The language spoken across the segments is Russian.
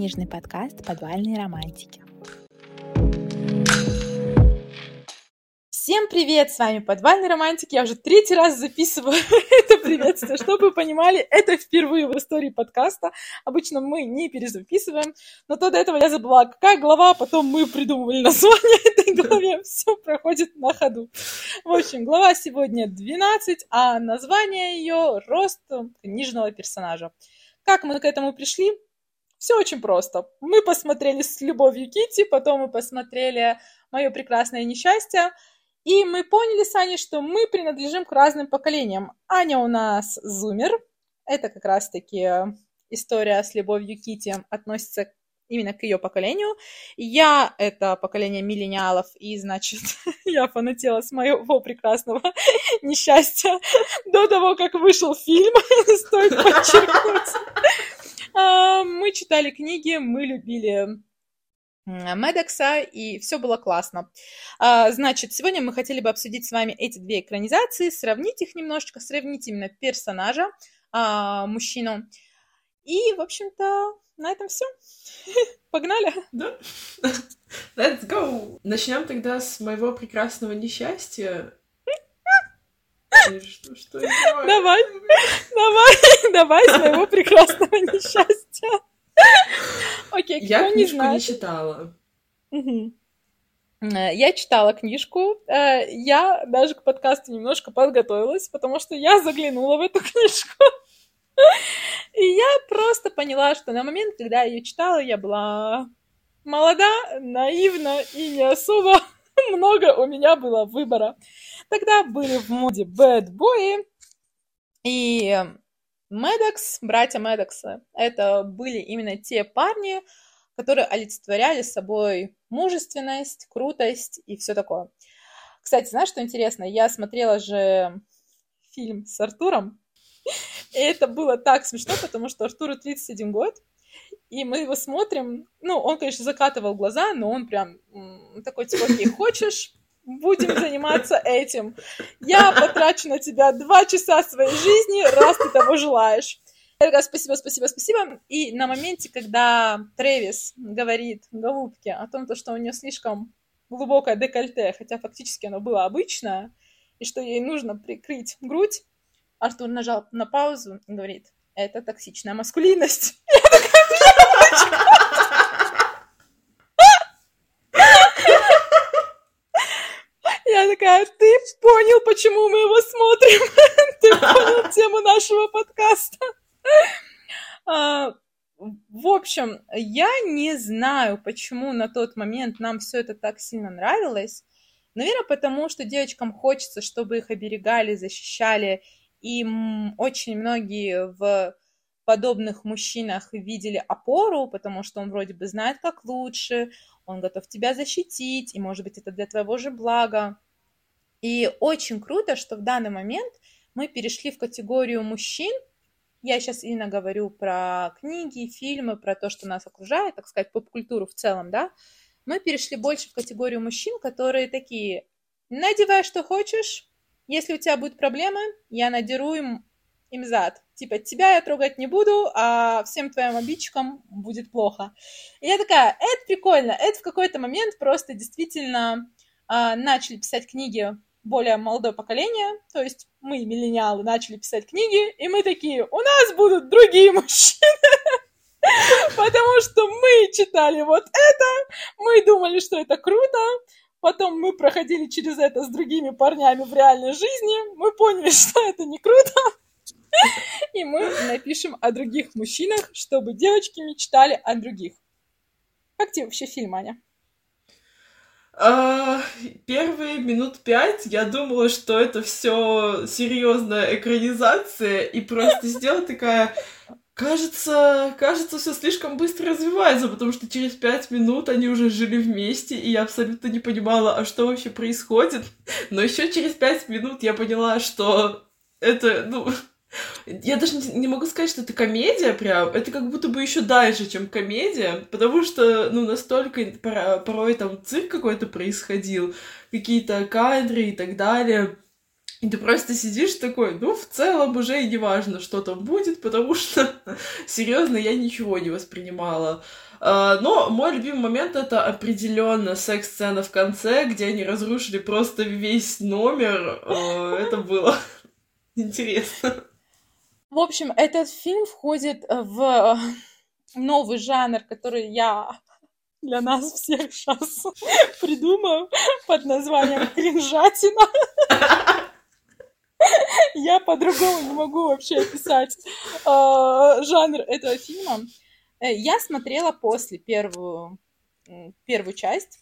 книжный подкаст «Подвальные романтики». Всем привет! С вами Подвальный романтик. Я уже третий раз записываю это приветствие. Чтобы вы понимали, это впервые в истории подкаста. Обычно мы не перезаписываем, но то до этого я забыла, какая глава, а потом мы придумывали название этой главе. Все проходит на ходу. В общем, глава сегодня 12, а название ее «Рост книжного персонажа». Как мы к этому пришли? Все очень просто. Мы посмотрели с любовью Кити, потом мы посмотрели «Мое прекрасное несчастье», и мы поняли с Аней, что мы принадлежим к разным поколениям. Аня у нас зумер. Это как раз-таки история с любовью Кити относится именно к ее поколению. Я — это поколение миллениалов, и, значит, я фанатела с моего прекрасного несчастья до того, как вышел фильм, стоит подчеркнуть. А, мы читали книги, мы любили Медекса, и все было классно. А, значит, сегодня мы хотели бы обсудить с вами эти две экранизации, сравнить их немножечко, сравнить именно персонажа, а, мужчину. И, в общем-то, на этом все. Погнали! Да. Let's go! Начнем тогда с моего прекрасного несчастья. Что, что давай, давай, давай с моего прекрасного несчастья. Окей, Я не книжку не читала. Угу. Я читала книжку, э, я даже к подкасту немножко подготовилась, потому что я заглянула в эту книжку. И я просто поняла, что на момент, когда я ее читала, я была молода, наивна и не особо много у меня было выбора. Тогда были в моде бэдбои, и Медекс, братья Медекса, это были именно те парни, которые олицетворяли собой мужественность, крутость и все такое. Кстати, знаешь, что интересно? Я смотрела же фильм с Артуром, и это было так смешно, потому что Артуру 31 год, и мы его смотрим, ну, он, конечно, закатывал глаза, но он прям такой, типа, окей, хочешь будем заниматься этим. Я потрачу на тебя два часа своей жизни, раз ты того желаешь. Такая, спасибо, спасибо, спасибо. И на моменте, когда Трэвис говорит голубке о том, что у нее слишком глубокое декольте, хотя фактически оно было обычное, и что ей нужно прикрыть грудь, Артур нажал на паузу и говорит, это токсичная маскулинность. Я такая, такая, ты понял, почему мы его смотрим? Ты понял тему нашего подкаста? А, в общем, я не знаю, почему на тот момент нам все это так сильно нравилось. Наверное, потому что девочкам хочется, чтобы их оберегали, защищали. И очень многие в подобных мужчинах видели опору, потому что он вроде бы знает, как лучше, он готов тебя защитить, и, может быть, это для твоего же блага. И очень круто, что в данный момент мы перешли в категорию мужчин. Я сейчас именно говорю про книги, фильмы, про то, что нас окружает, так сказать, поп-культуру в целом, да. Мы перешли больше в категорию мужчин, которые такие, надевай, что хочешь, если у тебя будут проблемы, я надеру им, им зад. Типа, тебя я трогать не буду, а всем твоим обидчикам будет плохо. И я такая, это прикольно. Это в какой-то момент просто действительно э, начали писать книги более молодое поколение, то есть мы, миллениалы, начали писать книги, и мы такие, у нас будут другие мужчины, потому что мы читали вот это, мы думали, что это круто, потом мы проходили через это с другими парнями в реальной жизни, мы поняли, что это не круто, и мы напишем о других мужчинах, чтобы девочки мечтали о других. Как тебе вообще фильм, Аня? А, первые минут пять я думала, что это все серьезная экранизация, и просто сделала такая. Кажется, кажется, все слишком быстро развивается, потому что через пять минут они уже жили вместе, и я абсолютно не понимала, а что вообще происходит. Но еще через пять минут я поняла, что это, ну, я даже не могу сказать, что это комедия прям. Это как будто бы еще дальше, чем комедия, потому что, ну, настолько порой там цирк какой-то происходил, какие-то кадры и так далее. И ты просто сидишь такой, ну, в целом уже и не важно, что там будет, потому что, серьезно, я ничего не воспринимала. А, но мой любимый момент это определенно секс-сцена в конце, где они разрушили просто весь номер. А, это было интересно. В общем, этот фильм входит в новый жанр, который я для нас всех сейчас придумаю под названием кринжатина. Я по-другому не могу вообще описать э, жанр этого фильма. Э, я смотрела после первую, первую часть.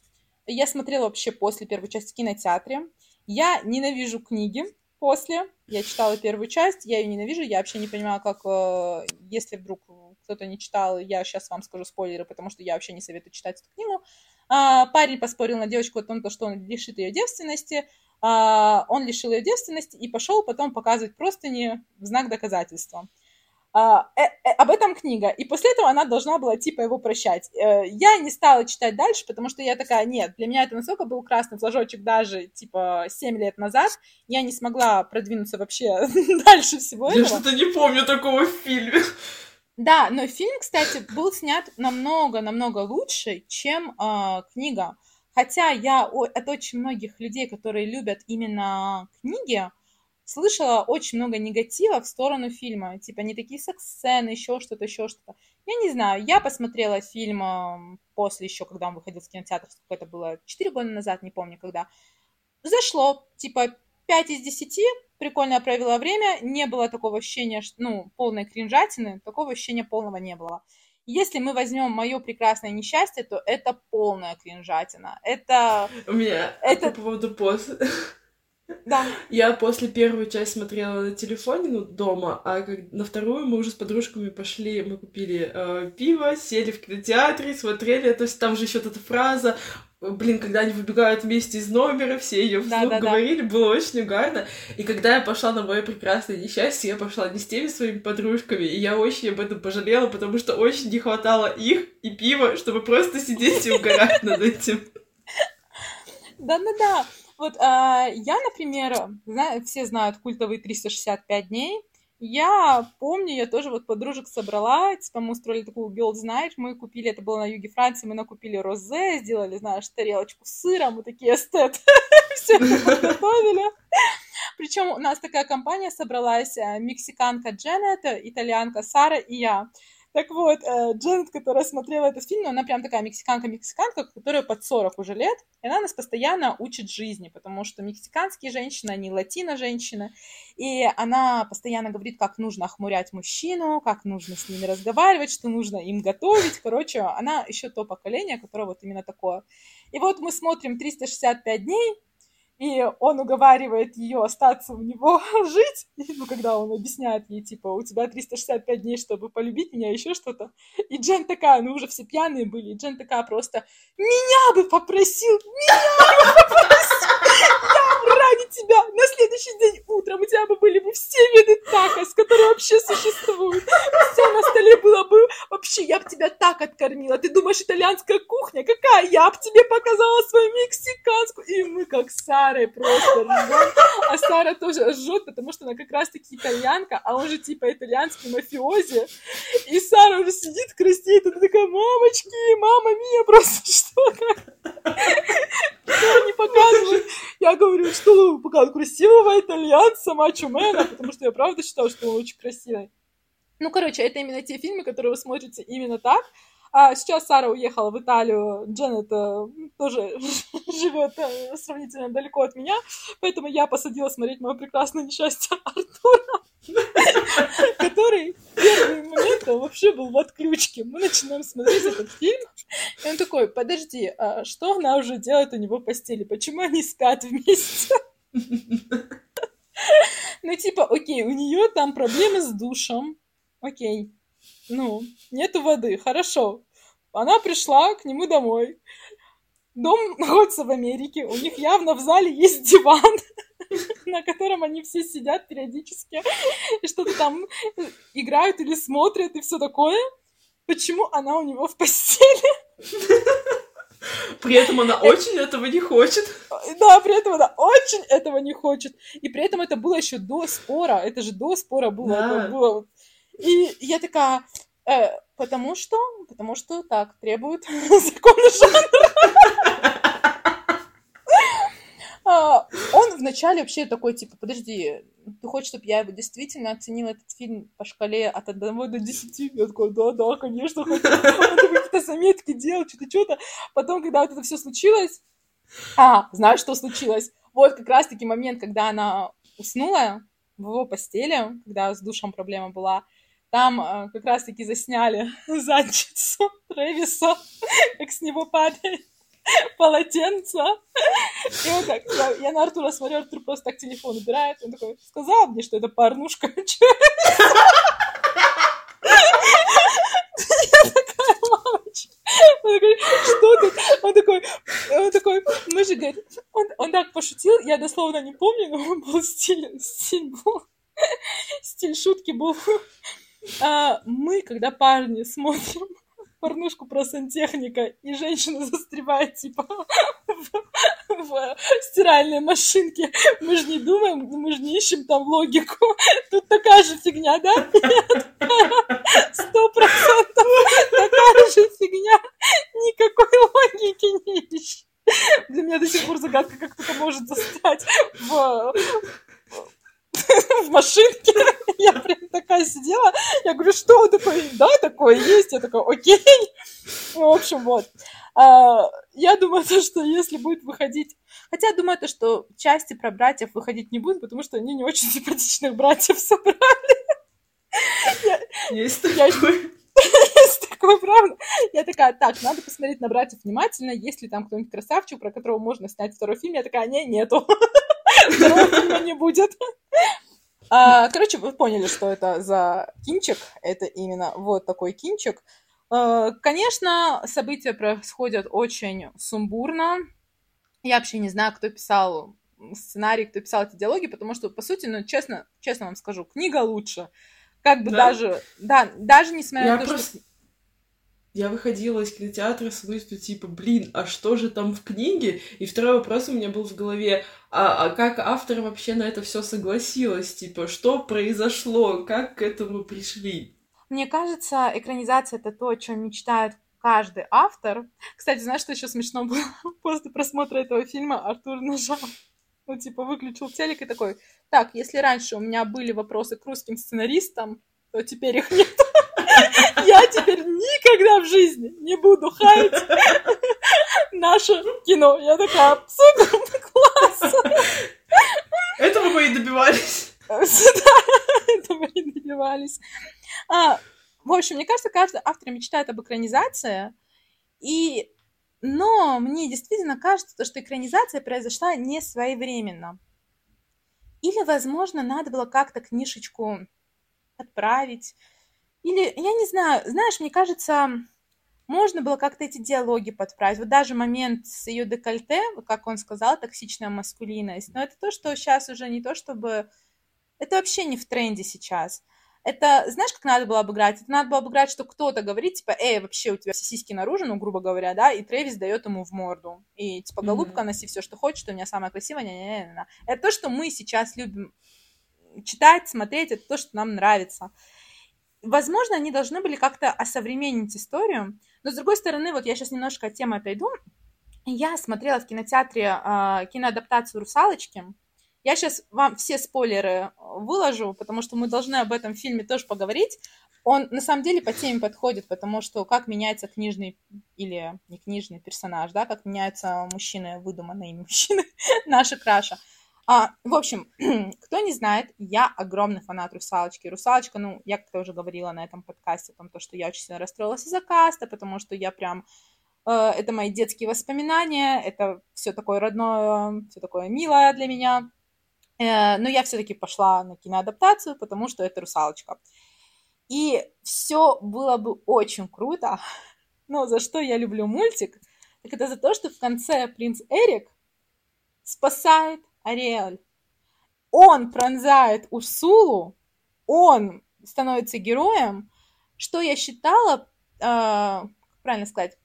Я смотрела вообще после первой части в кинотеатре. Я ненавижу книги после. Я читала первую часть, я ее ненавижу. Я вообще не понимаю, как, э, если вдруг кто-то не читал, я сейчас вам скажу спойлеры, потому что я вообще не советую читать эту книгу. А, парень поспорил на девочку о том, что он лишит ее девственности. А, он лишил ее девственности и пошел потом показывать простыни в знак доказательства. А, э, э, об этом книга. И после этого она должна была, типа, его прощать. Э, я не стала читать дальше, потому что я такая, нет, для меня это настолько был красный флажочек даже, типа, 7 лет назад. Я не смогла продвинуться вообще дальше всего я этого. Я что-то не помню такого в фильме. Да, но фильм, кстати, был снят намного-намного лучше, чем э, книга. Хотя я от очень многих людей, которые любят именно книги, слышала очень много негатива в сторону фильма. Типа, не такие секс-сцены, еще что-то, еще что-то. Я не знаю, я посмотрела фильм после еще, когда он выходил в кинотеатр, сколько это было, 4 года назад, не помню когда. Зашло, типа, 5 из 10, прикольно я провела время, не было такого ощущения, ну, полной кринжатины, такого ощущения полного не было. Если мы возьмем мое прекрасное несчастье, то это полная кринжатина. Это... У меня это... по поводу после... Да. Я после первой части смотрела на телефоне, ну, дома, а как на вторую мы уже с подружками пошли, мы купили э, пиво, сели в кинотеатре, смотрели, то есть там же еще эта фраза блин, когда они выбегают вместе из номера, все ее вслух да, да, говорили, да. было очень угарно. И когда я пошла на мое прекрасное несчастье, я пошла не с теми своими подружками, и я очень об этом пожалела, потому что очень не хватало их и пива, чтобы просто сидеть и угорать над этим. Да-да-да. Вот а, я, например, знаю, все знают культовые 365 дней, я помню, я тоже вот подружек собрала, типа мы устроили такую girls night, мы купили, это было на юге Франции, мы накупили розе, сделали, знаешь, тарелочку с сыром, мы такие эстет, все подготовили. Причем у нас такая компания собралась, э, мексиканка Дженнет, итальянка Сара и я. Так вот, э, Дженнет, которая смотрела этот фильм, она прям такая мексиканка-мексиканка, которая под 40 уже лет, и она нас постоянно учит жизни, потому что мексиканские женщины, они латино-женщины, и она постоянно говорит, как нужно охмурять мужчину, как нужно с ними разговаривать, что нужно им готовить. Короче, она еще то поколение, которое вот именно такое. И вот мы смотрим 365 дней, и он уговаривает ее остаться у него жить, и, ну, когда он объясняет ей, типа, у тебя 365 дней, чтобы полюбить меня, еще что-то. И Джен такая, ну, уже все пьяные были, и Джен такая просто, меня бы попросил, меня бы попросил, ради тебя на следующий день утром у тебя бы были бы все виды такос, которые вообще существуют. Все на столе было бы, вообще, я бы тебя так откормила. Ты думаешь, итальянская кухня? Какая? Я бы тебе показала свою мексиканскую. И мы как Сарой просто ржем. А Сара тоже ржет, потому что она как раз-таки итальянка, а он же типа итальянский мафиози. И Сара уже сидит, краснеет, она такая, мамочки, мама мия, просто что? Что не показывают? Я говорю, что вы показывают красивого итальянца, мачо мэна, потому что я правда считала, что он очень красивый. Ну, короче, это именно те фильмы, которые вы смотрите именно так, а сейчас Сара уехала в Италию, Дженнет э, тоже живет э, сравнительно далеко от меня, поэтому я посадила смотреть мое прекрасное несчастье Артура, который первый момент вообще был в отключке. Мы начинаем смотреть этот фильм, и он такой, подожди, а что она уже делает у него в постели? Почему они спят вместе? Ну, типа, окей, у нее там проблемы с душем, окей, ну, нету воды, хорошо. Она пришла к нему домой. Дом находится в Америке. У них явно в зале есть диван, на котором они все сидят периодически и что-то там играют или смотрят и все такое. Почему она у него в постели? При этом она очень этого не хочет. Да, при этом она очень этого не хочет. И при этом это было еще до спора. Это же до спора было. Да. было. И я такая, э, потому что, потому что так требуют законы жанра. Он вначале вообще такой, типа, подожди, ты хочешь, чтобы я действительно оценила этот фильм по шкале от 1 до 10? Я такой, да, да, конечно, хочу. Какие-то заметки делал, что-то, что-то. Потом, когда вот это все случилось, а, знаешь, что случилось? Вот как раз-таки момент, когда она уснула в его постели, когда с душем проблема была, там э, как раз-таки засняли задницу Трэвиса, как с него падает полотенце. И вот так, я, я на Артура смотрю, Артур просто так телефон убирает. Он такой, сказал мне, что это порнушка. Я такая, мамочка. Он такой, что тут? Он такой, он такой, мы же, говорит, он, он так пошутил, я дословно не помню, но он был стиль, стиль был, стиль шутки был. А, мы, когда парни смотрим порнушку про сантехника, и женщина застревает, типа, в, в стиральной машинке. Мы же не думаем, мы же не ищем там логику. Тут такая же фигня, да? Сто процентов такая же фигня. Никакой логики не ищем. Для меня до сих пор загадка, как кто-то может застрять в, в машинке. Я прям такая сидела. Я говорю, что он такой? Да, такое есть. Я такая, окей. В общем, вот. А, я думаю, то, что если будет выходить... Хотя думаю, то, что части про братьев выходить не будут, потому что они не очень симпатичных братьев собрали. Есть такой. Есть такое, правда? Я такая, так, надо посмотреть на братьев внимательно, есть ли там кто-нибудь красавчик, про которого можно снять второй фильм. Я такая, не, нету. Не будет. А, короче, вы поняли, что это за кинчик. Это именно вот такой кинчик. А, конечно, события происходят очень сумбурно. Я вообще не знаю, кто писал сценарий, кто писал эти диалоги, потому что, по сути, ну, честно, честно вам скажу, книга лучше. Как бы Да? даже, да, даже несмотря Я на то, просто... Я выходила из кинотеатра с мыслью, типа, блин, а что же там в книге? И второй вопрос у меня был в голове, а, а как автор вообще на это все согласилась? Типа, что произошло? Как к этому пришли? Мне кажется, экранизация это то, о чем мечтает каждый автор. Кстати, знаешь, что еще смешно было? После просмотра этого фильма Артур нажал, ну, типа, выключил телек и такой, так, если раньше у меня были вопросы к русским сценаристам, то теперь их нет. Я теперь никогда в жизни не буду хаять наше кино. Я такая, супер, класс. Этого мы и добивались. Да, этого и добивались. А, в общем, мне кажется, каждый автор мечтает об экранизации, и... но мне действительно кажется, то, что экранизация произошла не своевременно. Или, возможно, надо было как-то книжечку отправить. Или, я не знаю, знаешь, мне кажется, можно было как-то эти диалоги подправить. Вот даже момент с ее декольте, как он сказал, токсичная маскулинность, но это то, что сейчас уже не то, чтобы... Это вообще не в тренде сейчас. Это, знаешь, как надо было обыграть? Это надо было обыграть, что кто-то говорит, типа, эй, вообще у тебя все сиськи наружу, ну, грубо говоря, да, и Трэвис дает ему в морду. И, типа, голубка, носи все, что хочешь, что у меня самая красивая, не не не Это то, что мы сейчас любим читать, смотреть, это то, что нам нравится. Возможно, они должны были как-то осовременить историю, но, с другой стороны, вот я сейчас немножко от темы отойду. Я смотрела в кинотеатре э, киноадаптацию «Русалочки». Я сейчас вам все спойлеры выложу, потому что мы должны об этом фильме тоже поговорить. Он на самом деле по теме подходит, потому что как меняется книжный или не книжный персонаж, да, как меняются мужчины, выдуманные мужчины, наши краша. А, в общем, кто не знает, я огромный фанат «Русалочки». «Русалочка», ну, я как-то уже говорила на этом подкасте о том, то, что я очень сильно расстроилась из-за каста, потому что я прям... Э, это мои детские воспоминания, это все такое родное, все такое милое для меня. Э, но я все-таки пошла на киноадаптацию, потому что это «Русалочка». И все было бы очень круто, но за что я люблю мультик, так это за то, что в конце принц Эрик спасает Ариэль. Он пронзает Урсулу, он становится героем, что я считала, э, правильно сказать,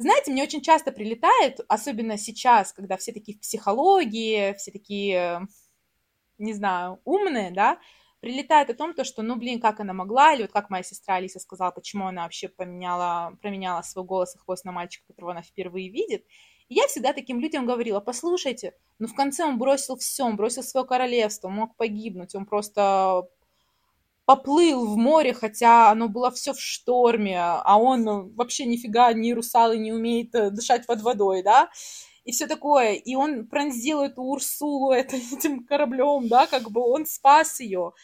знаете, мне очень часто прилетает, особенно сейчас, когда все такие в психологии, все такие, не знаю, умные, да, прилетает о том, то, что, ну, блин, как она могла, или вот как моя сестра Алиса сказала, почему она вообще поменяла, променяла свой голос и хвост на мальчика, которого она впервые видит. И я всегда таким людям говорила, послушайте, ну, в конце он бросил все, он бросил свое королевство, мог погибнуть, он просто поплыл в море, хотя оно было все в шторме, а он вообще нифига ни русалы не умеет э, дышать под водой, да, и все такое. И он пронзил эту Урсулу этим кораблем, да, как бы он спас ее.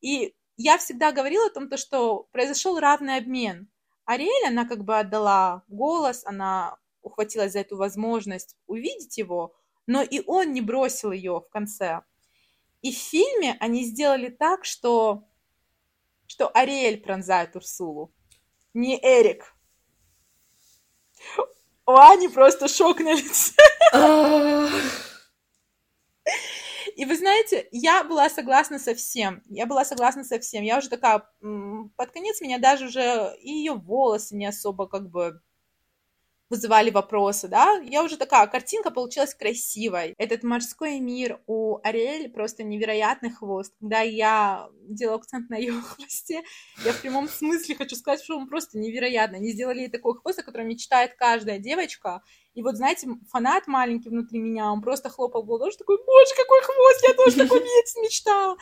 И я всегда говорила о том, то, что произошел равный обмен. Ариэль, она как бы отдала голос, она ухватилась за эту возможность увидеть его, но и он не бросил ее в конце. И в фильме они сделали так, что что Ариэль пронзает Урсулу, не Эрик. У Ани просто шок на лице. И вы знаете, я была согласна со всем. Я была согласна со всем. Я уже такая, под конец меня даже уже и ее волосы не особо как бы вызывали вопросы, да, я уже такая, картинка получилась красивой. Этот морской мир у Ариэль просто невероятный хвост. Когда я делала акцент на ее хвосте, я в прямом смысле хочу сказать, что он просто невероятный. Они сделали такой хвост, о котором мечтает каждая девочка. И вот, знаете, фанат маленький внутри меня, он просто хлопал в ладоши, такой, боже, какой хвост, я тоже такой мечтала.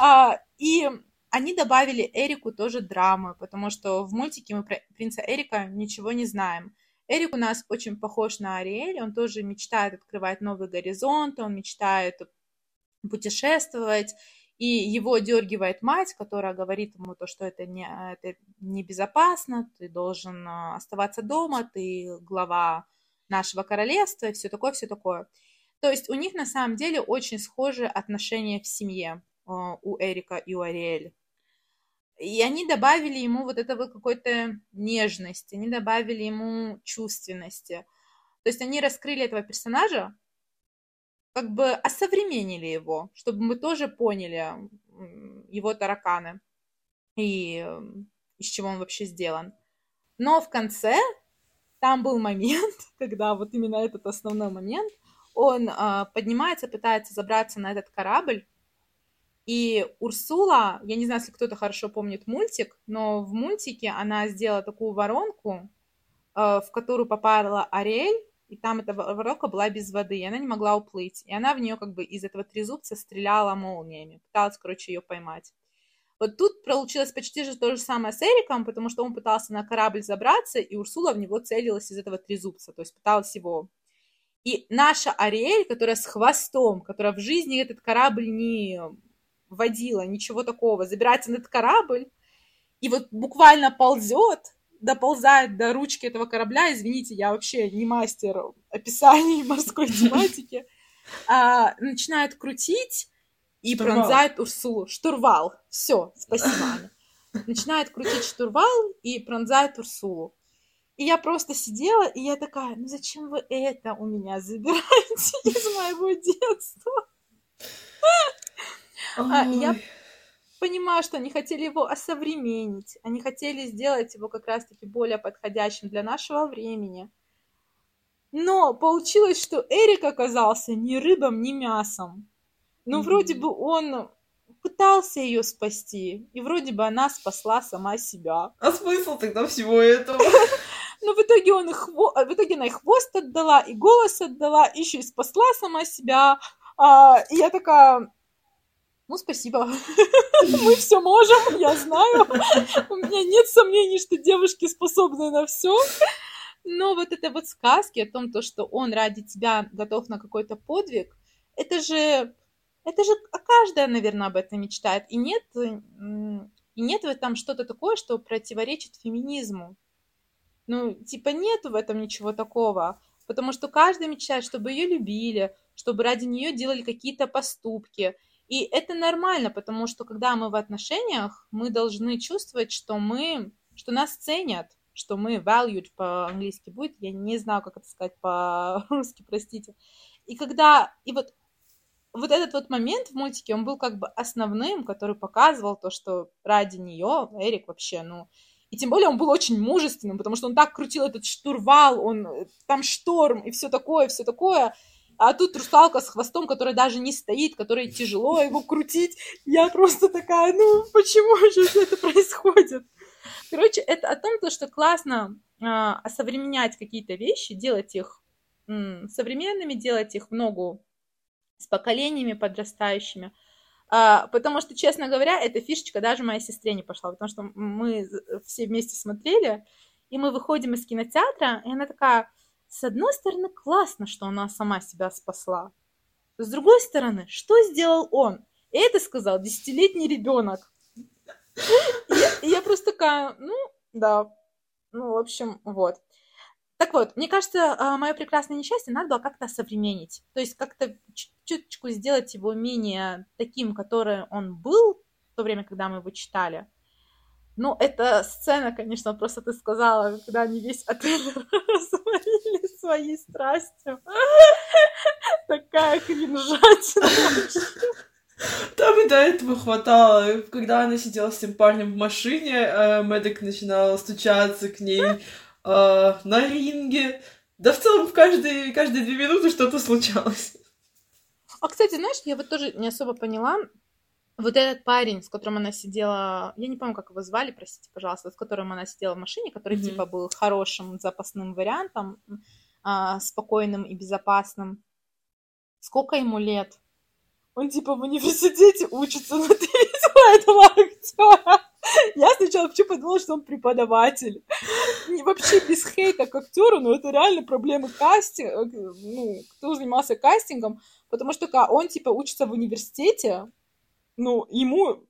А, и они добавили Эрику тоже драмы, потому что в мультике мы про принца Эрика ничего не знаем. Эрик у нас очень похож на Ариэль, он тоже мечтает открывать новые горизонты, он мечтает путешествовать, и его дергивает мать, которая говорит ему то, что это, не, это небезопасно, ты должен а, оставаться дома, ты глава нашего королевства, все такое, все такое. То есть у них на самом деле очень схожие отношения в семье а, у Эрика и у Ариэль. И они добавили ему вот этого какой-то нежности, они добавили ему чувственности. То есть они раскрыли этого персонажа, как бы осовременили его, чтобы мы тоже поняли его тараканы и из чего он вообще сделан. Но в конце там был момент, когда вот именно этот основной момент, он э, поднимается, пытается забраться на этот корабль, и Урсула, я не знаю, если кто-то хорошо помнит мультик, но в мультике она сделала такую воронку, э, в которую попала Ариэль, и там эта воронка была без воды, и она не могла уплыть. И она в нее как бы из этого трезубца стреляла молниями, пыталась, короче, ее поймать. Вот тут получилось почти же то же самое с Эриком, потому что он пытался на корабль забраться, и Урсула в него целилась из этого трезубца, то есть пыталась его. И наша Ариэль, которая с хвостом, которая в жизни этот корабль не водила, ничего такого, забирается на этот корабль и вот буквально ползет, доползает до ручки этого корабля, извините, я вообще не мастер описаний морской тематики, а, начинает крутить и штурвал. пронзает Урсулу. Штурвал. Все, спасибо, Аня. Начинает крутить штурвал и пронзает Урсулу. И я просто сидела, и я такая, ну зачем вы это у меня забираете из моего детства? А, я понимаю, что они хотели его осовременить, они хотели сделать его как раз-таки более подходящим для нашего времени. Но получилось, что Эрик оказался ни рыбом, ни мясом. Ну, mm-hmm. вроде бы он пытался ее спасти, и вроде бы она спасла сама себя. А смысл тогда всего этого? Но в итоге, он их, в итоге она и хвост отдала, и голос отдала, еще и спасла сама себя. А, и я такая, ну, спасибо. Мы все можем, я знаю. У меня нет сомнений, что девушки способны на все. Но вот это вот сказки о том, то, что он ради тебя готов на какой-то подвиг, это же, это же каждая, наверное, об этом мечтает. И нет, и нет в этом что-то такое, что противоречит феминизму. Ну, типа нет в этом ничего такого. Потому что каждая мечтает, чтобы ее любили, чтобы ради нее делали какие-то поступки. И это нормально, потому что когда мы в отношениях, мы должны чувствовать, что мы, что нас ценят, что мы valued по-английски будет, я не знаю, как это сказать по-русски, простите. И когда, и вот, вот этот вот момент в мультике, он был как бы основным, который показывал то, что ради нее Эрик вообще, ну, И тем более он был очень мужественным, потому что он так крутил этот штурвал, он э, там шторм и все такое, все такое. А тут русалка с хвостом, которая даже не стоит, которой тяжело его крутить. Я просто такая, ну почему же все это происходит? Короче, это о том, что классно а, осовременять какие-то вещи, делать их м, современными, делать их в ногу с поколениями подрастающими. А, потому что, честно говоря, эта фишечка даже моей сестре не пошла, потому что мы все вместе смотрели, и мы выходим из кинотеатра, и она такая, с одной стороны, классно, что она сама себя спасла. С другой стороны, что сделал он? Это сказал десятилетний ребенок. И я, просто такая, ну, да. Ну, в общем, вот. Так вот, мне кажется, а, мое прекрасное несчастье надо было как-то современнить. То есть как-то чуточку сделать его менее таким, который он был в то время, когда мы его читали. Ну, эта сцена, конечно, просто ты сказала, когда они весь отель развалили своей страстью. Такая кринжатина. Там и до этого хватало. Когда она сидела с тем парнем в машине, э, Мэддок начинала стучаться к ней э, на ринге. Да в целом в каждые, каждые две минуты что-то случалось. А, кстати, знаешь, я вот тоже не особо поняла, вот этот парень, с которым она сидела, я не помню, как его звали, простите, пожалуйста, с которым она сидела в машине, который, mm-hmm. типа, был хорошим запасным вариантом, а, спокойным и безопасным. Сколько ему лет? Он типа в университете учится, но ты видела этого актера? Я сначала вообще подумала, что он преподаватель. И вообще без хейта к актеру, но это реально проблемы кастинга, ну, кто занимался кастингом, потому что он типа учится в университете, ну, ему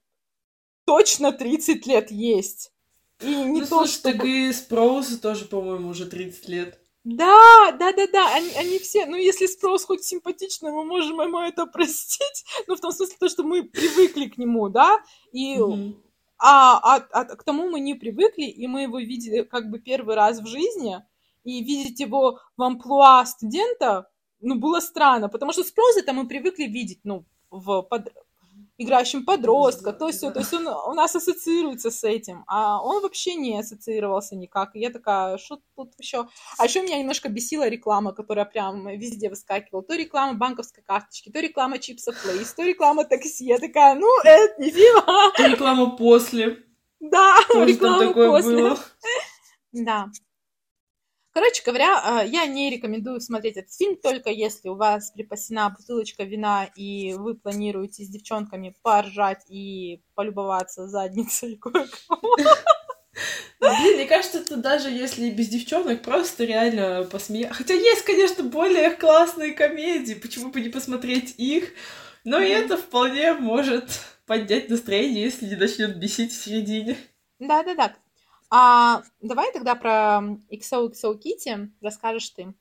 точно 30 лет есть. И не ну, то, слушай, что... так и Спроуса тоже, по-моему, уже 30 лет. Да, да, да, да, они, они все, ну, если спрос хоть симпатичный, мы можем ему это простить, ну, в том смысле, то, что мы привыкли к нему, да, и, mm-hmm. а, а, а к тому мы не привыкли, и мы его видели как бы первый раз в жизни, и видеть его в амплуа студента, ну, было странно, потому что спрос это мы привыкли видеть, ну, в, под, играющим подростка, то есть, то есть он у нас ассоциируется с этим, а он вообще не ассоциировался никак. И я такая, что тут еще? А еще меня немножко бесила реклама, которая прям везде выскакивала. То реклама банковской карточки, то реклама чипсов Лейс, то реклама такси. Я такая, ну, это не фильм. То реклама после. Да, реклама после. Было. Да. Короче говоря, а, я не рекомендую смотреть этот фильм, только если у вас припасена бутылочка вина, и вы планируете с девчонками поржать и полюбоваться задницей кое-кого. Блин, мне кажется, это даже если без девчонок, просто реально посмеяться. Хотя есть, конечно, более классные комедии, почему бы не посмотреть их, но и это вполне может поднять настроение, если не начнет бесить в середине. Да-да-да. А давай тогда про XOXO Kitty расскажешь ты.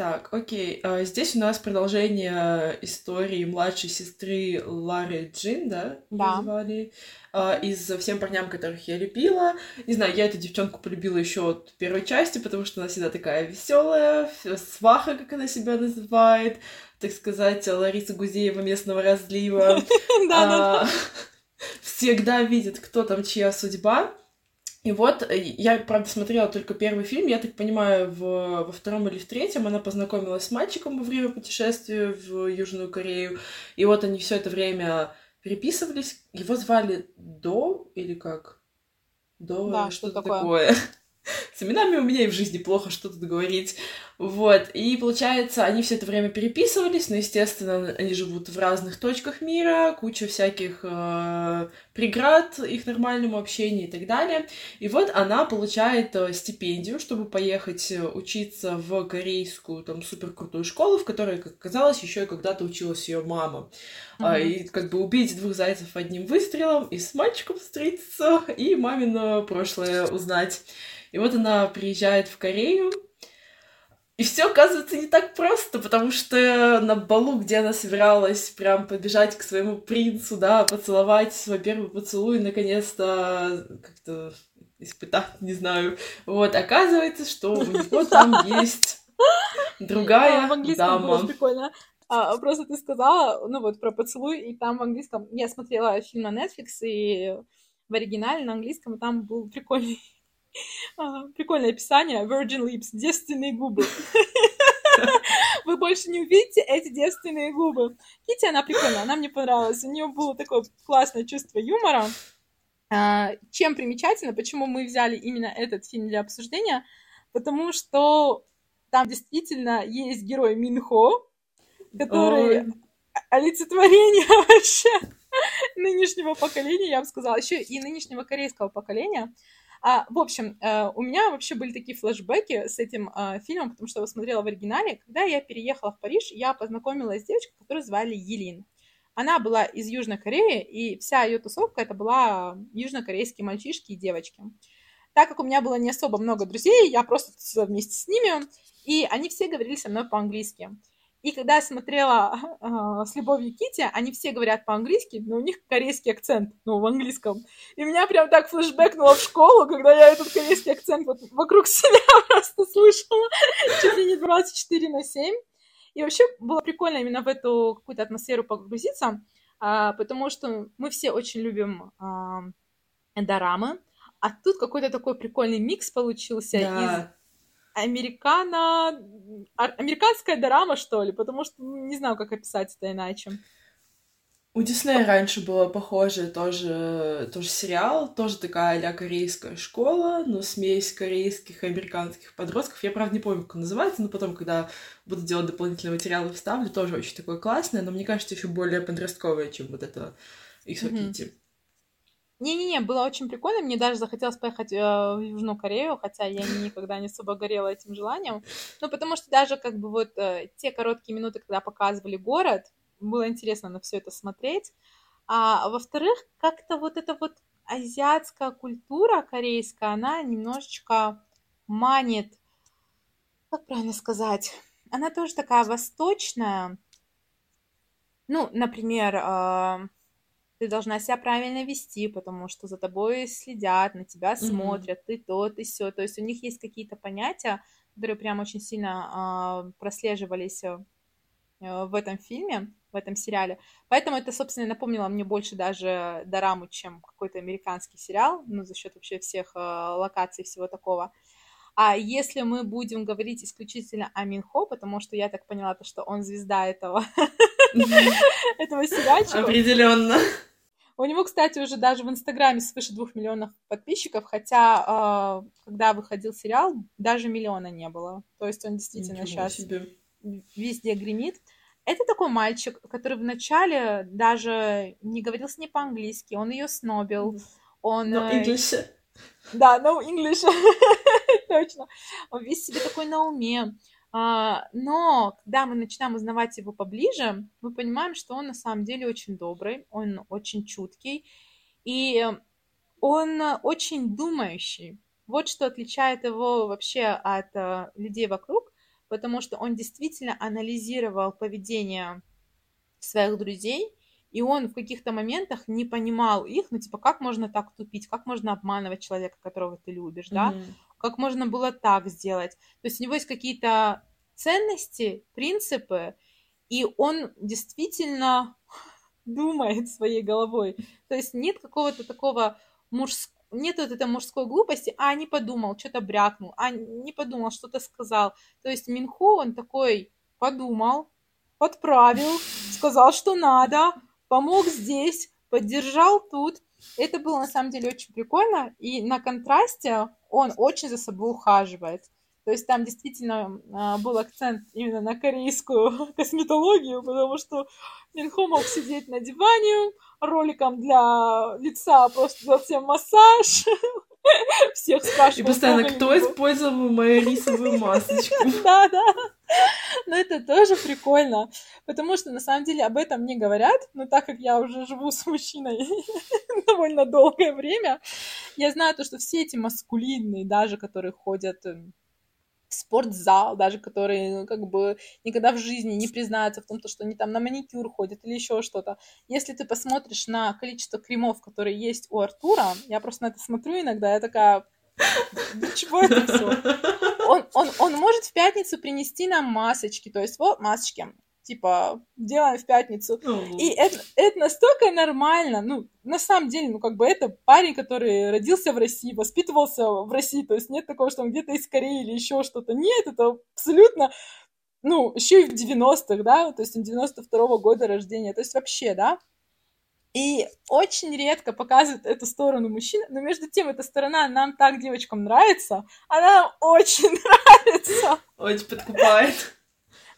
Так, окей. А, здесь у нас продолжение истории младшей сестры Лары Джин, да? Да. Звали, а, из «Всем парням, которых я любила». Не знаю, я эту девчонку полюбила еще от первой части, потому что она всегда такая веселая, сваха, как она себя называет, так сказать, Лариса Гузеева местного разлива. Да, да. Всегда видит, кто там чья судьба. И вот, э, я, правда, смотрела только первый фильм, я так понимаю, в, во втором или в третьем она познакомилась с мальчиком во время путешествия в Южную Корею, и вот они все это время переписывались. Его звали До или как? До да, что такое. такое. С именами у меня и в жизни плохо, что тут говорить. Вот, и получается, они все это время переписывались, но, естественно, они живут в разных точках мира, куча всяких э, преград их нормальному общению и так далее. И вот она получает э, стипендию, чтобы поехать э, учиться в корейскую, там, суперкрутую школу, в которой, как оказалось, еще и когда-то училась ее мама. Mm-hmm. И как бы убить двух зайцев одним выстрелом, и с мальчиком встретиться, и мамино прошлое узнать. И вот она приезжает в Корею, и все оказывается не так просто, потому что на балу, где она собиралась прям побежать к своему принцу, да, поцеловать свой первый поцелуй, наконец-то как-то испытать, не знаю. Вот, оказывается, что у него там есть другая дама. прикольно. А, просто ты сказала, ну вот, про поцелуй, и там в английском... Я смотрела фильм на Netflix, и в оригинале на английском, и там был прикольный, а, прикольное описание Virgin Lips, девственные губы. Вы больше не увидите эти девственные губы. Кити, она прикольная, она мне понравилась. У нее было такое классное чувство юмора. А, чем примечательно, почему мы взяли именно этот фильм для обсуждения? Потому что там действительно есть герой Минхо, который Ой. олицетворение вообще нынешнего поколения, я бы сказала, еще и нынешнего корейского поколения. А, в общем, э, у меня вообще были такие флешбеки с этим э, фильмом, потому что я его смотрела в оригинале. Когда я переехала в Париж, я познакомилась с девочкой, которую звали Елин. Она была из Южной Кореи, и вся ее тусовка это была южнокорейские мальчишки и девочки. Так как у меня было не особо много друзей, я просто тусила вместе с ними, и они все говорили со мной по-английски. И когда я смотрела э, с Любовью Кити, они все говорят по-английски, но у них корейский акцент, ну, в английском. И меня прям так флешбэкнуло в школу, когда я этот корейский акцент вот вокруг себя просто слышала чуть ли не 24 на 7. И вообще было прикольно именно в эту какую-то атмосферу погрузиться, э, потому что мы все очень любим э, дорамы, а тут какой-то такой прикольный микс получился да. из американо... американская дорама, что ли, потому что не знаю, как описать это иначе. У Диснея раньше было похоже тоже, тоже сериал, тоже такая а корейская школа, но смесь корейских и американских подростков. Я, правда, не помню, как он называется, но потом, когда буду делать дополнительные материалы, вставлю, тоже очень такое классное, но мне кажется, еще более подростковое, чем вот это Иксо mm-hmm. Не-не-не, было очень прикольно. Мне даже захотелось поехать э, в Южную Корею, хотя я никогда не особо горела этим желанием. Ну, потому что даже как бы вот э, те короткие минуты, когда показывали город, было интересно на все это смотреть. А во-вторых, как-то вот эта вот азиатская культура корейская, она немножечко манит, как правильно сказать, она тоже такая восточная. Ну, например, э, ты должна себя правильно вести, потому что за тобой следят, на тебя смотрят, mm-hmm. ты то, ты все. То есть у них есть какие-то понятия, которые прям очень сильно э, прослеживались э, в этом фильме, в этом сериале. Поэтому это, собственно, напомнило мне больше даже дораму, чем какой-то американский сериал, ну, за счет вообще всех э, локаций всего такого. А если мы будем говорить исключительно о Минхо, потому что я так поняла, то, что он звезда этого, этого сериальчика. Определенно. У него, кстати, уже даже в Инстаграме свыше двух миллионов подписчиков, хотя э, когда выходил сериал, даже миллиона не было. То есть он действительно Ничего сейчас себе. везде гремит. Это такой мальчик, который вначале даже не говорил с ней по-английски, он ее снобил. Он... No э, English. Да, no English. Точно. Он весь себе такой на уме. А, но когда мы начинаем узнавать его поближе, мы понимаем, что он на самом деле очень добрый, он очень чуткий, и он очень думающий. Вот что отличает его вообще от э, людей вокруг, потому что он действительно анализировал поведение своих друзей, и он в каких-то моментах не понимал их, ну, типа, как можно так тупить, как можно обманывать человека, которого ты любишь, да, mm-hmm как можно было так сделать. То есть у него есть какие-то ценности, принципы, и он действительно думает своей головой. То есть нет какого-то такого мужского нет вот этой мужской глупости, а не подумал, что-то брякнул, а не подумал, что-то сказал. То есть Минху, он такой подумал, подправил, сказал, что надо, помог здесь, поддержал тут. Это было на самом деле очень прикольно, и на контрасте он очень за собой ухаживает. То есть там действительно а, был акцент именно на корейскую косметологию, потому что Минхо мог сидеть на диване, роликом для лица просто делать всем массаж, всех спрашивал. И постоянно, кто использовал мою рисовую масочку? Да, да. Но это тоже прикольно, потому что на самом деле об этом не говорят, но так как я уже живу с мужчиной довольно долгое время, я знаю то, что все эти маскулинные, даже которые ходят эм, спортзал, даже которые ну, как бы никогда в жизни не признаются в том, что они там на маникюр ходят или еще что-то. Если ты посмотришь на количество кремов, которые есть у Артура, я просто на это смотрю иногда, я такая, чего это все? Он, он, он может в пятницу принести нам масочки, то есть вот масочки, типа, делаем в пятницу. Ну, И это, это настолько нормально, ну, на самом деле, ну, как бы это парень, который родился в России, воспитывался в России, то есть нет такого, что он где-то из Кореи или еще что-то. Нет, это абсолютно, ну, еще и в 90-х, да, то есть он 92-го года рождения, то есть вообще, да. И очень редко показывают эту сторону мужчин, но между тем эта сторона нам так, девочкам, нравится, она нам очень нравится. очень подкупает.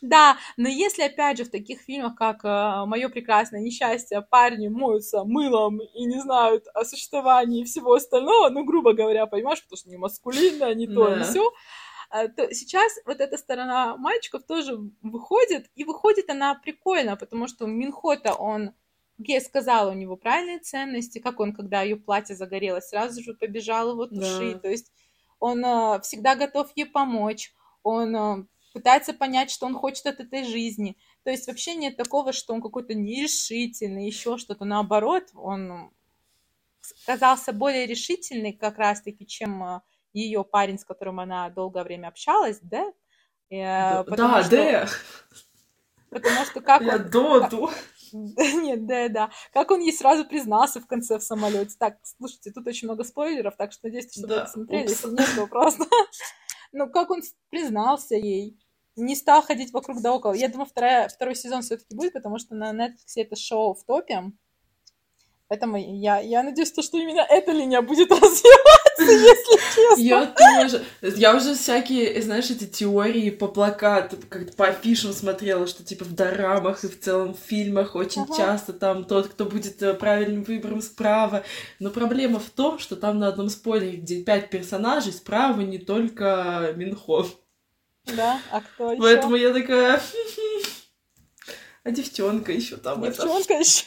Да, но если, опять же, в таких фильмах, как э, «Мое прекрасное несчастье», парни моются мылом и не знают о существовании всего остального, ну, грубо говоря, понимаешь, потому что не маскулинно, не то, не Да. все, то сейчас вот эта сторона мальчиков тоже выходит, и выходит она прикольно, потому что Минхота, он, я и сказала, у него правильные ценности, как он, когда ее платье загорелось, сразу же побежал его тушить, Да. то есть он э, всегда готов ей помочь, он э, пытается понять, что он хочет от этой жизни. То есть вообще нет такого, что он какой-то нерешительный, еще что-то. Наоборот, он казался более решительный как раз-таки, чем ее парень, с которым она долгое время общалась, да? Э, потому Да, что- да, Потому что как я он... Доту. Да, Нет, да, да. Как он ей сразу признался в конце в самолете. Так, слушайте, тут очень много спойлеров, так что надеюсь, что вы Да, посмотрели. упс. Если нет, то просто... Ну, как он признался ей, не стал ходить вокруг да около. Я думаю, вторая, второй сезон все-таки будет, потому что на Netflix это шоу в топе. Поэтому я, я надеюсь, то, что именно эта линия будет развиваться, если честно. Я тоже. Я уже всякие, знаешь, эти теории по плакату, как по афишам смотрела, что типа в дорамах и в целом в фильмах очень Ага. часто там тот, кто будет э, правильным выбором справа. Но проблема в том, что там на одном спойлере, где пять персонажей, справа не только Минхо. Да, а кто еще? Поэтому я такая... А девчонка еще там это. Девчонка еще.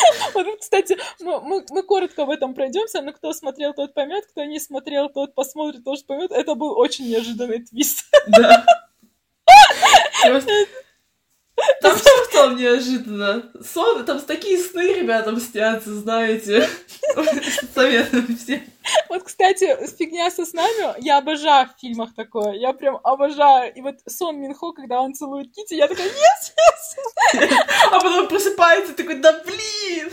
Вот, кстати, мы, мы, мы коротко в этом пройдемся, но кто смотрел, тот поймет, кто не смотрел, тот посмотрит, тоже поймет. Это был очень неожиданный твист. Да. Там том неожиданно. Сон, там такие сны ребятам снятся, знаете. Советую всем. Вот, кстати, фигня со снами, я обожаю в фильмах такое, я прям обожаю. И вот Сон Минхо, когда он целует Кити, я такая, нет, А потом просыпается такой, да блин!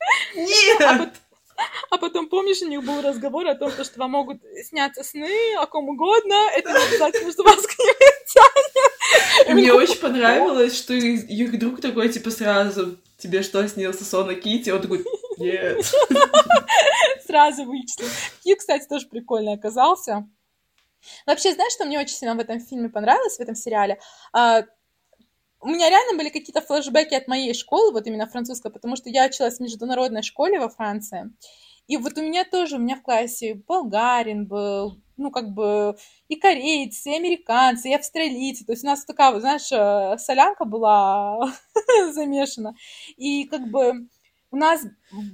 А Нет! вот- А потом, помнишь, у них был разговор о том, то, что вам могут сняться сны о ком угодно, это не обязательно, что вас к ним тянет. Мне очень понравилось, что их друг такой, типа, сразу, тебе что, снился сон о Кити? Он такой, нет. Сразу вычислил. Кью, кстати, тоже прикольный оказался. Вообще, знаешь, что мне очень сильно в этом фильме понравилось, в этом сериале? У меня реально были какие-то флешбеки от моей школы, вот именно французской, потому что я училась в международной школе во Франции. И вот у меня тоже, у меня в классе болгарин был, ну, как бы и корейцы, и американцы, и австралийцы. То есть у нас такая, вот, знаешь, э, солянка была замешана. И как бы у нас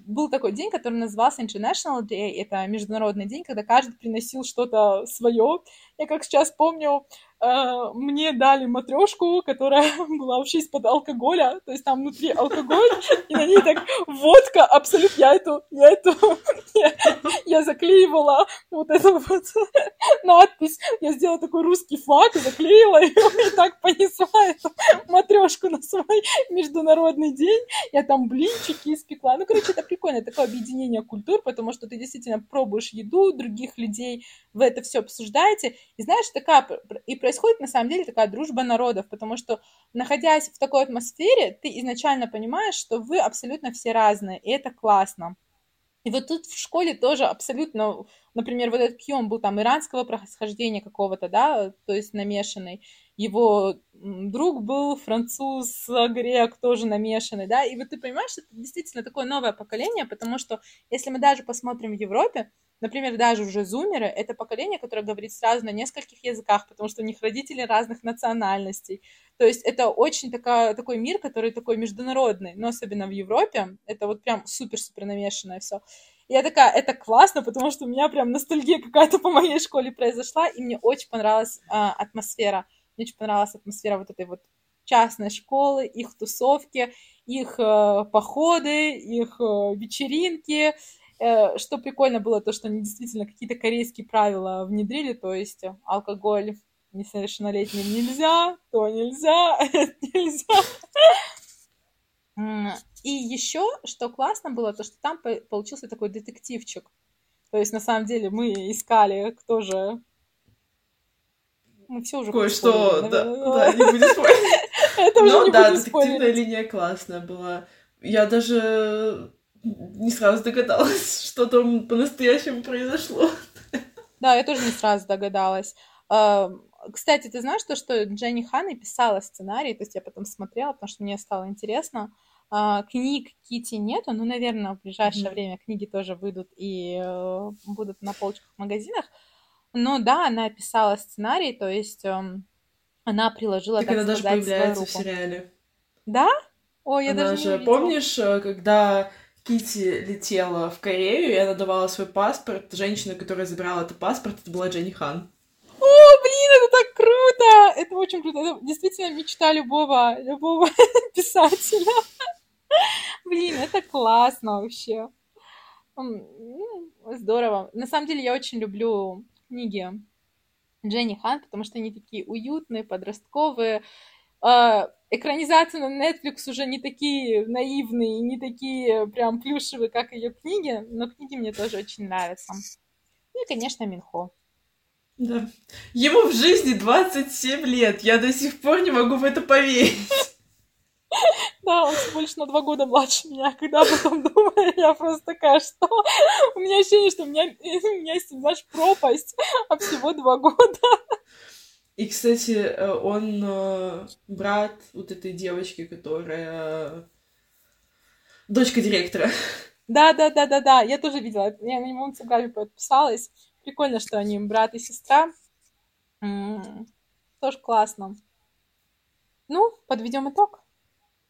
был такой день, который назывался International Day. Это международный день, когда каждый приносил что-то свое. Я как сейчас помню, э, мне дали матрешку, которая была вообще из-под алкоголя. То есть там внутри алкоголь, и на ней так водка, абсолютно. Я эту, я эту, я, заклеивала вот эту вот надпись. Я сделала такой русский флаг, заклеила ее и так понесла эту матрешку на свой международный день. Я там блинчики испекла. Ну, короче, это прикольно, такое объединение культур, потому что ты действительно пробуешь еду других людей, вы это все обсуждаете. И знаешь, такая и происходит на самом деле такая дружба народов, потому что находясь в такой атмосфере, ты изначально понимаешь, что вы абсолютно все разные, и это классно. И вот тут в школе тоже абсолютно, например, вот этот Кьон был там иранского происхождения какого-то, да, то есть намешанный. Его друг был француз, грек, тоже намешанный, да, и вот ты понимаешь, это действительно такое новое поколение, потому что если мы даже посмотрим в Европе, например, даже уже зумеры, это поколение, которое говорит сразу на нескольких языках, потому что у них родители разных национальностей. То есть это очень такая, такой мир, который такой международный, но особенно в Европе, это вот прям супер-супер намешанное все. Я такая, это классно, потому что у меня прям ностальгия какая-то по моей школе произошла, и мне очень понравилась а, атмосфера. Мне очень понравилась атмосфера вот этой вот частной школы, их тусовки, их э, походы, их э, вечеринки. Э, что прикольно было, то, что они действительно какие-то корейские правила внедрили, то есть алкоголь несовершеннолетним нельзя, то нельзя, нельзя. И еще, что классно было, то, что там получился такой детективчик. То есть, на самом деле, мы искали, кто же... Мы все уже Кое-что, да, да, не будем спорить. Это уже Но, не да, детективная линия классная была. Я даже не сразу догадалась, что там по-настоящему произошло. Да, я тоже не сразу догадалась. Кстати, ты знаешь то, что Дженни Хан писала сценарий, то есть я потом смотрела, потому что мне стало интересно. А, книг Кити нету, но, наверное, в ближайшее mm-hmm. время книги тоже выйдут и э, будут на полочках в магазинах. Но да, она писала сценарий, то есть э, она приложила, так, так она даже появляется в сериале. Да? Ой, я она даже же, не помнишь, э, когда Кити летела в Корею, и она давала свой паспорт, женщина, которая забирала этот паспорт, это была Дженни Хан. О, блин, это так круто! Это очень круто. Это действительно мечта любого, любого писателя. Блин, это классно вообще. Ну, здорово. На самом деле я очень люблю книги Дженни Хан, потому что они такие уютные, подростковые. А, экранизации на Netflix уже не такие наивные, не такие прям плюшевые, как ее книги, но книги мне тоже очень нравятся. Ну и, конечно, Минхо. Да. Ему в жизни 27 лет. Я до сих пор не могу в это поверить. Да, он всего лишь на два года младше меня. Когда об этом думаю, я просто такая, что? У меня ощущение, что у меня, у меня есть, знаешь, пропасть, а всего два года. И, кстати, э, он э, брат вот этой девочки, которая дочка директора. Да, да, да, да, да. Я тоже видела. Я на него инстаграме подписалась. Прикольно, что они брат и сестра. Тоже классно. Ну, подведем итог.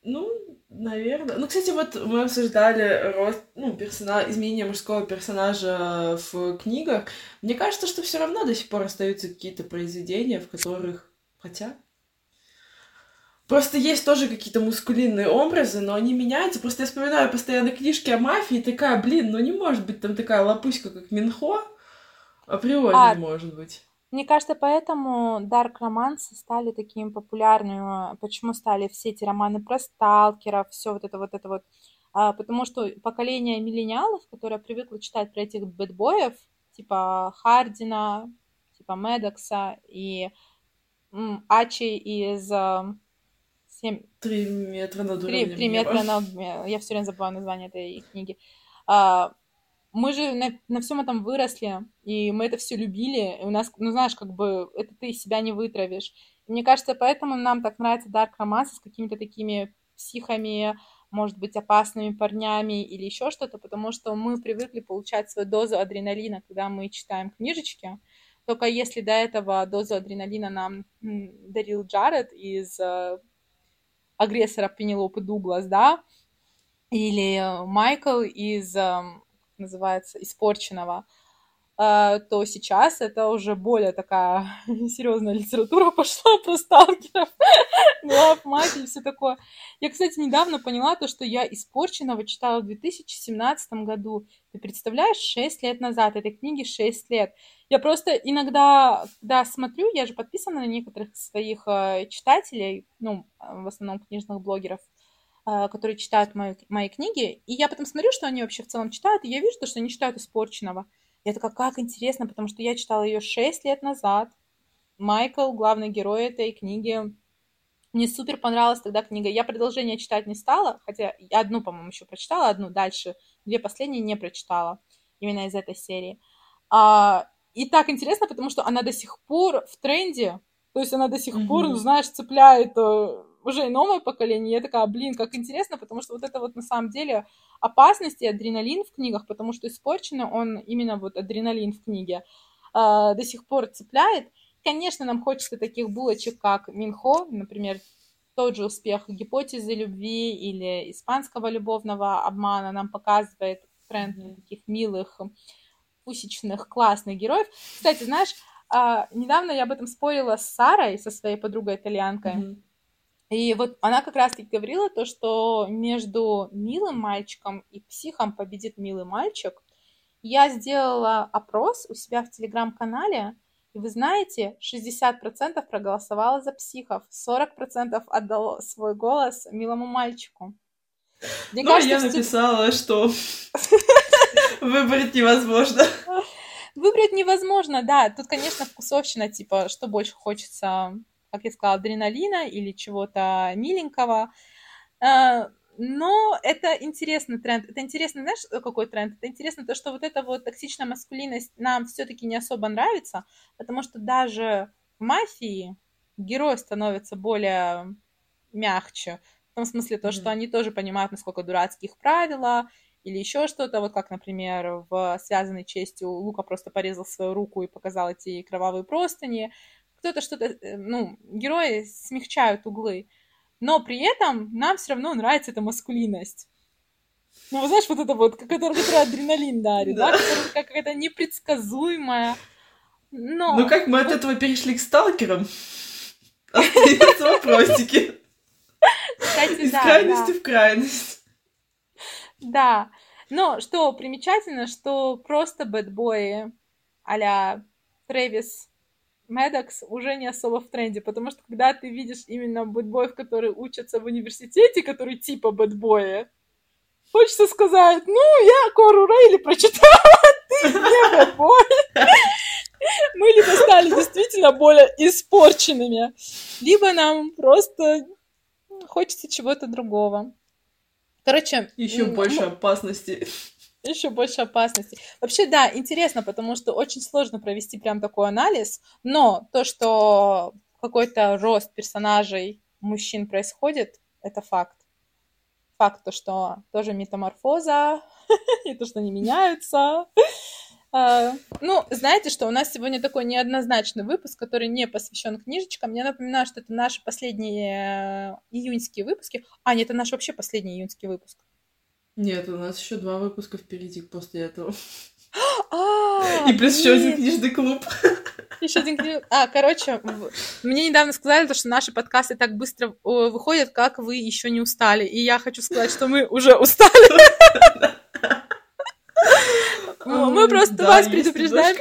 Ну, наверное. Ну, кстати, вот мы обсуждали рост, ну, персонаж, изменение мужского персонажа в книгах. Мне кажется, что все равно до сих пор остаются какие-то произведения, в которых... Хотя... Просто есть тоже какие-то мускулинные образы, но они меняются. Просто я вспоминаю постоянно книжки о мафии, такая, блин, ну не может быть там такая лопуська, как Минхо. Априори а, не может быть. Мне кажется, поэтому дарк романсы стали такими популярными. Почему стали все эти романы про сталкеров, все вот это вот это вот. А, потому что поколение миллениалов, которое привыкло читать про этих бэтбоев, типа Хардина, типа Медокса и м, Ачи из а, семь... Три метра над уровнем Три, три метра над... Я все время забываю название этой книги. А, мы же на, на всем этом выросли, и мы это все любили, и у нас, ну, знаешь, как бы, это ты из себя не вытравишь. И мне кажется, поэтому нам так нравится дарк романсы с какими-то такими психами, может быть, опасными парнями или еще что-то, потому что мы привыкли получать свою дозу адреналина, когда мы читаем книжечки. Только если до этого дозу адреналина нам дарил Джаред из э, агрессора Пенелопы Дуглас, да, или э, Майкл из эм, называется, испорченного, а, то сейчас это уже более такая серьезная литература пошла про сталкеров, глав мафии и все такое. Я, кстати, недавно поняла то, что я «Испорченного» читала в 2017 году. Ты представляешь, 6 лет назад, этой книге 6 лет. Я просто иногда, когда смотрю, я же подписана на некоторых своих э, читателей, ну, в основном книжных блогеров, которые читают мои, мои книги, и я потом смотрю, что они вообще в целом читают, и я вижу, что они читают «Испорченного». Я такая, как интересно, потому что я читала ее 6 лет назад. Майкл, главный герой этой книги. Мне супер понравилась тогда книга. Я продолжение читать не стала, хотя одну, по-моему, еще прочитала, одну дальше. Две последние не прочитала, именно из этой серии. А, и так интересно, потому что она до сих пор в тренде, то есть она до сих mm-hmm. пор, ну, знаешь, цепляет э, уже новое поколение, я такая, блин, как интересно, потому что вот это вот на самом деле опасность и адреналин в книгах, потому что испорченный он именно вот адреналин в книге э, до сих пор цепляет. Конечно, нам хочется таких булочек, как Минхо, например, тот же успех гипотезы любви или испанского любовного обмана нам показывает тренд таких милых, пусечных, классных героев. Кстати, знаешь, а, недавно я об этом спорила с Сарой, со своей подругой-итальянкой. Mm-hmm. И вот она как раз-таки говорила то, что между милым мальчиком и психом победит милый мальчик. Я сделала опрос у себя в телеграм-канале, И вы знаете, 60% проголосовало за психов, 40% отдало свой голос милому мальчику. Мне ну, кажется, я написала, что выбрать невозможно. Выбрать невозможно, да. Тут, конечно, вкусовщина, типа, что больше хочется, как я сказала, адреналина или чего-то миленького. А, но это интересный тренд. Это интересно, знаешь, какой тренд? Это интересно то, что вот эта вот токсичная маскулинность нам все-таки не особо нравится, потому что даже в мафии герой становится более мягче. В том смысле то, mm-hmm. что они тоже понимают, насколько дурацкие их правила, или еще что-то, вот как, например, в «Связанной честью» Лука просто порезал свою руку и показал эти кровавые простыни. Кто-то что-то, э, ну, герои смягчают углы но при этом нам все равно нравится эта маскулинность. Ну, вы знаешь, вот это вот, которая, которая адреналин дарит, да, да? какая-то непредсказуемая. Но... Ну, как мы от этого перешли к сталкерам? Остаются вопросики. Кстати, Из да, крайности да. в крайность. Да. Но что примечательно, что просто бэтбои а-ля Трэвис Медокс уже не особо в тренде, потому что когда ты видишь именно бэтбоев, которые учатся в университете, которые типа бэтбои, хочется сказать, ну, я Кору Рейли прочитала, ты не бэтбой. Мы либо стали действительно более испорченными, либо нам просто хочется чего-то другого. Короче... Еще больше опасности еще больше опасностей. Вообще, да, интересно, потому что очень сложно провести прям такой анализ, но то, что какой-то рост персонажей мужчин происходит, это факт. Факт то, что тоже метаморфоза, и то, что они меняются. А, ну, знаете, что у нас сегодня такой неоднозначный выпуск, который не посвящен книжечкам. Я напоминаю, что это наши последние июньские выпуски. А, нет, это наш вообще последний июньский выпуск. Нет, у нас еще два выпуска впереди после этого. А, И плюс еще один книжный клуб. Еще один книжный... А, короче, мне недавно сказали, что наши подкасты так быстро выходят, как вы еще не устали. И я хочу сказать, что мы уже устали. Мы просто да, вас предупреждаем,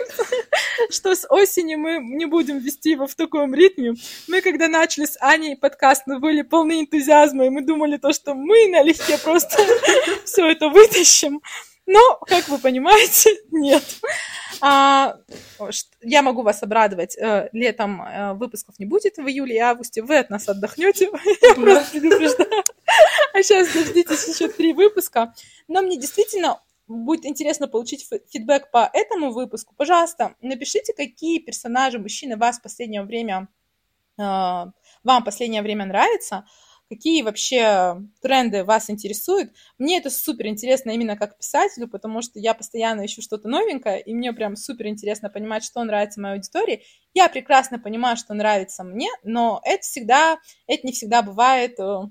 что с осени мы не будем вести его в таком ритме. Мы, когда начали с Аней подкаст, мы были полны энтузиазма, и мы думали то, что мы налегке просто все это вытащим. Но, как вы понимаете, нет. А, я могу вас обрадовать. Э, летом э, выпусков не будет в июле и августе. Вы от нас отдохнете. Я просто предупреждаю. А сейчас дождитесь еще три выпуска. Но мне действительно будет интересно получить фидбэк по этому выпуску, пожалуйста, напишите, какие персонажи мужчины вас в последнее время, э, вам в последнее время нравятся, какие вообще тренды вас интересуют. Мне это супер интересно именно как писателю, потому что я постоянно ищу что-то новенькое, и мне прям супер интересно понимать, что нравится моей аудитории. Я прекрасно понимаю, что нравится мне, но это всегда, это не всегда бывает э,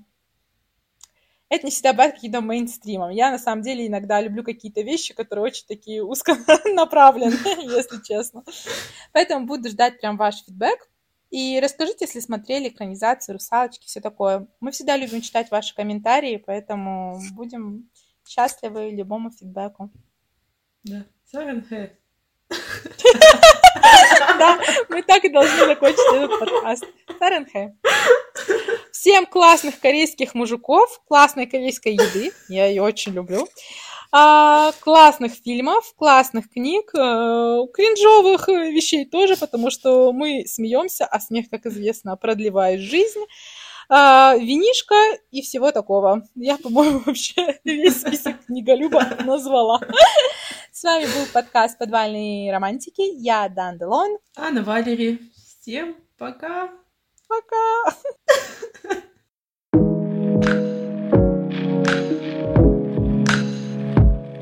это не всегда бывает каким-то мейнстримом. Я, на самом деле, иногда люблю какие-то вещи, которые очень такие узконаправленные, если честно. Поэтому буду ждать прям ваш фидбэк. И расскажите, если смотрели экранизацию, русалочки, все такое. Мы всегда любим читать ваши комментарии, поэтому будем счастливы любому фидбэку. Да. Сарен Да, мы так и должны закончить этот подкаст. Сарен Всем классных корейских мужиков, классной корейской еды, я ее очень люблю, а, классных фильмов, классных книг, а, кринжовых вещей тоже, потому что мы смеемся, а смех, как известно, продлевает жизнь. А, винишка и всего такого. Я, по-моему, вообще весь список книголюба назвала. С вами был подкаст «Подвальные романтики». Я Дан Делон. Анна Валерий. Всем пока. Пока.